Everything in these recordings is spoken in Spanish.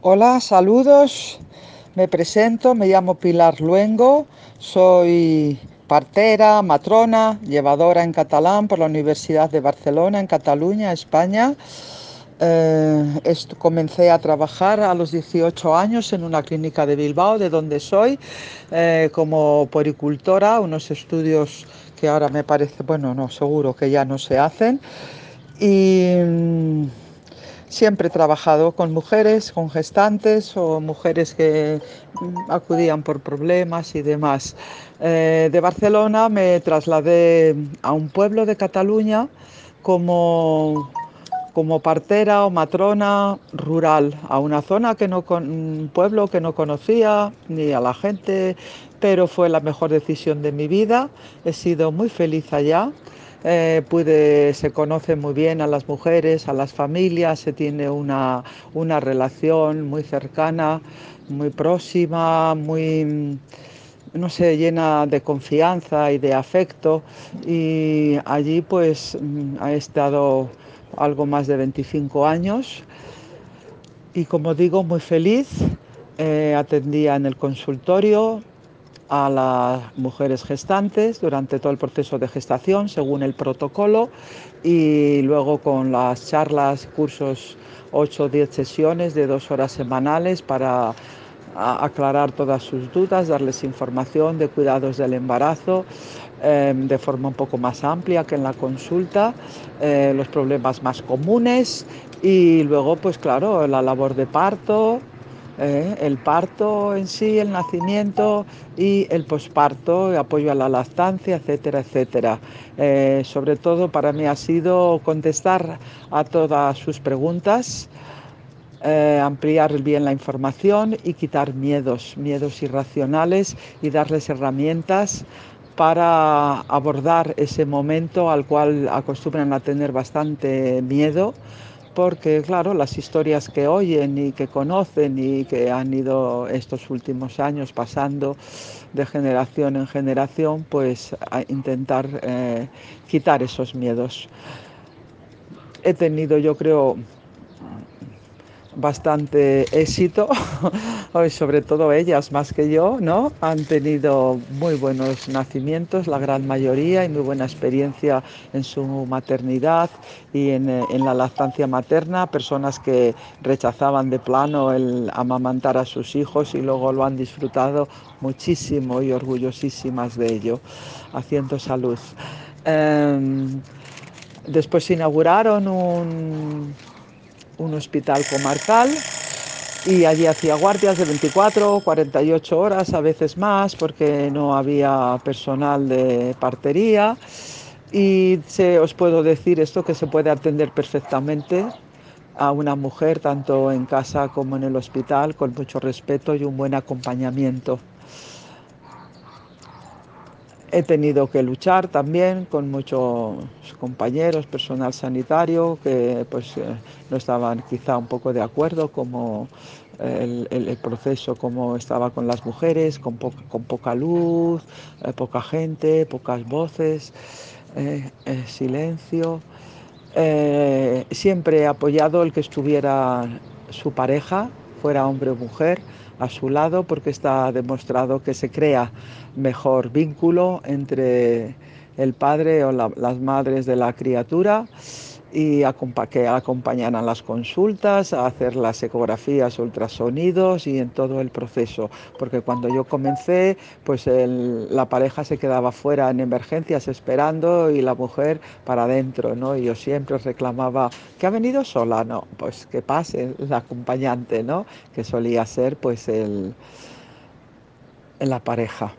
Hola, saludos. Me presento, me llamo Pilar Luengo, soy partera, matrona, llevadora en catalán por la Universidad de Barcelona, en Cataluña, España. Eh, comencé a trabajar a los 18 años en una clínica de Bilbao, de donde soy, eh, como poricultora, unos estudios que ahora me parece, bueno, no, seguro que ya no se hacen. Y mm, Siempre he trabajado con mujeres, con gestantes o mujeres que mm, acudían por problemas y demás. Eh, de Barcelona me trasladé a un pueblo de Cataluña como, como partera o matrona rural, a una zona que no, un pueblo que no conocía ni a la gente, pero fue la mejor decisión de mi vida. He sido muy feliz allá. Eh, se conoce muy bien a las mujeres, a las familias, se tiene una, una relación muy cercana, muy próxima, muy no sé, llena de confianza y de afecto. Y allí pues mm, ha estado algo más de 25 años. Y como digo muy feliz, eh, atendía en el consultorio, a las mujeres gestantes durante todo el proceso de gestación según el protocolo y luego con las charlas, cursos, 8 o 10 sesiones de dos horas semanales para aclarar todas sus dudas, darles información de cuidados del embarazo em, de forma un poco más amplia que en la consulta, eh, los problemas más comunes y luego pues claro la labor de parto, ¿eh? el parto en sí, el nacimiento y el posparto, apoyo a la lactancia, etcétera, etcétera. Eh, sobre todo para mí ha sido contestar a todas sus preguntas. Eh, ampliar bien la información y quitar miedos, miedos irracionales y darles herramientas para abordar ese momento al cual acostumbran a tener bastante miedo porque claro, las historias que oyen y que conocen y que han ido estos últimos años pasando de generación en generación, pues a intentar eh, quitar esos miedos. He tenido, yo creo, bastante éxito, sobre todo ellas más que yo, ¿no? Han tenido muy buenos nacimientos, la gran mayoría, y muy buena experiencia en su maternidad y en, eh, en la lactancia materna, personas que rechazaban de plano el amamantar a sus hijos y luego lo han disfrutado muchísimo y orgullosísimas de ello, haciendo salud. Em, después inauguraron un un hospital comarcal y allí hacía guardias de 24, 48 horas, a veces más, porque no había personal de partería. Y se, os puedo decir esto que se puede atender perfectamente a una mujer, tanto en casa como en el hospital, con mucho respeto y un buen acompañamiento. He tenido que luchar también con muchos compañeros, personal sanitario, que pues eh, no estaban quizá un poco de acuerdo como el, proceso como estaba con las mujeres, con, poca luz, eh, poca gente, pocas voces, eh, silencio. siempre he apoyado el que estuviera su pareja, fuera hombre o mujer, a su lado porque está demostrado que se crea mejor vínculo entre el padre o las madres de la criatura y que acompañan a las consultas, a hacer las ecografías, ultrasonidos y en todo el proceso. Porque cuando yo comencé, pues la pareja se quedaba fuera en emergencias esperando y la mujer para adentro, ¿no? Y yo siempre reclamaba que ha venido sola, no, pues que pase la acompañante, ¿no? Que solía ser pues el, la pareja.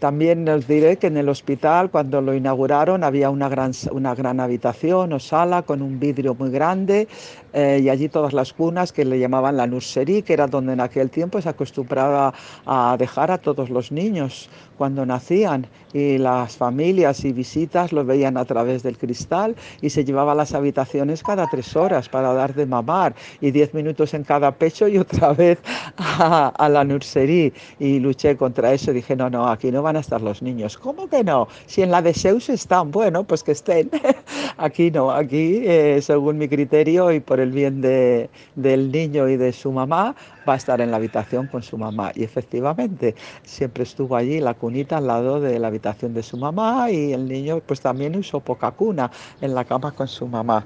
También os diré que en el hospital, cuando lo inauguraron, había una gran, una gran habitación o sala con un vidrio muy grande eh, y allí todas las cunas que le llamaban la nursery, que era donde en aquel tiempo se acostumbraba a dejar a todos los niños cuando nacían y las familias y visitas lo veían a través del cristal y se llevaba a las habitaciones cada tres horas para dar de mamar y diez minutos en cada pecho y otra vez a, la nursery y luché contra eso. Dije, no, no, aquí no van a estar los niños. ¿Cómo que no? Si en la de Zeus están, bueno, pues que estén. aquí no, aquí, eh, según mi criterio y por el bien de, del niño y de su mamá, va a estar en la habitación con su mamá. Y efectivamente, siempre estuvo allí la cunita al lado de la habitación de su mamá y el niño pues también usó poca cuna en la cama con su mamá.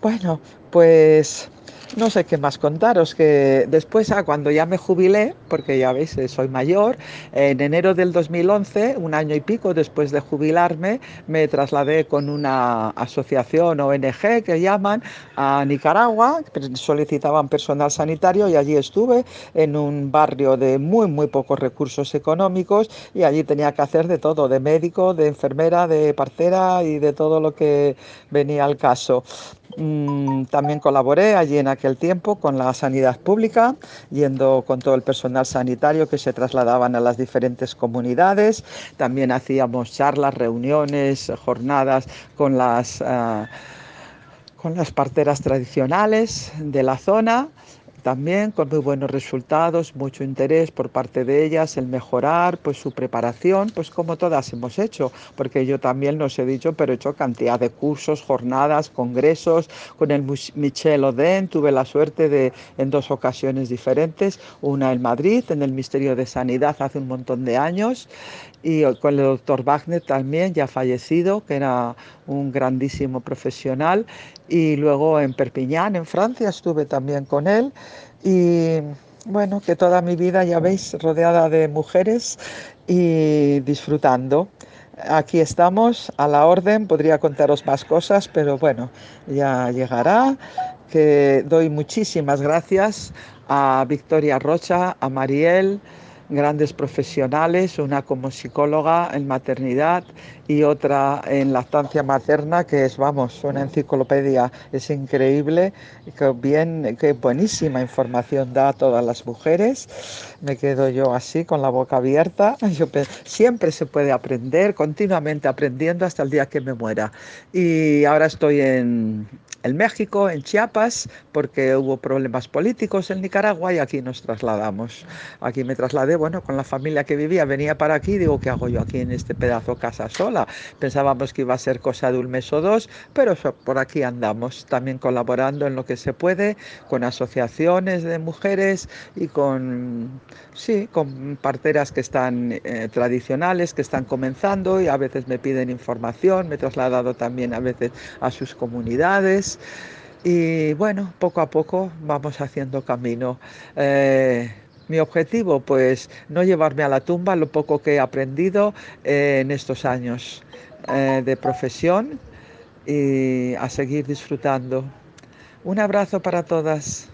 Bueno, pues no sé qué más contaros, que después, ah, cuando ya me jubilé, porque ya veis, eh, soy mayor, en enero del 2011, un año y pico después de jubilarme, me trasladé con una asociación ONG que llaman a Nicaragua, solicitaban personal sanitario y allí estuve en un barrio de muy, muy pocos recursos económicos y allí tenía que hacer de todo, de médico, de enfermera, de partera y de todo lo que venía al caso. Mm, también colaboré allí en aquel tiempo con la sanidad pública, yendo con todo el personal sanitario que se trasladaban a las diferentes comunidades. También hacíamos charlas, reuniones, jornadas con las, ah, con las parteras tradicionales de la zona también con muy buenos resultados, mucho interés por parte de ellas, el mejorar pues su preparación, pues como todas hemos hecho, porque yo también nos he dicho, pero he hecho cantidad de cursos, jornadas, congresos, con el Michel Oden tuve la suerte de en dos ocasiones diferentes, una en Madrid, en el Ministerio de Sanidad hace un montón de años, y con el doctor Wagner también, ya fallecido, que era un grandísimo profesional, y luego en Perpiñán, en Francia, estuve también con él y bueno, que toda mi vida, ya veis, rodeada de mujeres y disfrutando. Aquí estamos, a la orden, podría contaros más cosas, pero bueno, ya llegará. Que doy muchísimas gracias a Victoria Rocha, a Mariel, grandes profesionales, una como psicóloga en maternidad y otra en lactancia materna, que es, vamos, una enciclopedia, es increíble, que bien, qué buenísima información da a todas las mujeres. Me quedo yo así con la boca abierta. Yo siempre se puede aprender, continuamente aprendiendo hasta el día que me muera. Y ahora estoy en, en México, en Chiapas, porque hubo problemas políticos en Nicaragua y aquí nos trasladamos. Aquí me trasladé, bueno, con la familia que vivía, venía para aquí, digo, ¿qué hago yo aquí en este pedazo casa sola? Pensábamos que iba a ser cosa de un mes o dos, pero por aquí andamos, también colaborando en lo que se puede con asociaciones de mujeres y con, sí, con parteras que están eh, tradicionales, que están comenzando y a veces me piden información, me he trasladado también a veces a sus comunidades. Y bueno, poco a poco vamos haciendo camino. Eh, mi objetivo, pues no llevarme a la tumba lo poco que he aprendido eh, en estos años eh, de profesión y a seguir disfrutando. Un abrazo para todas.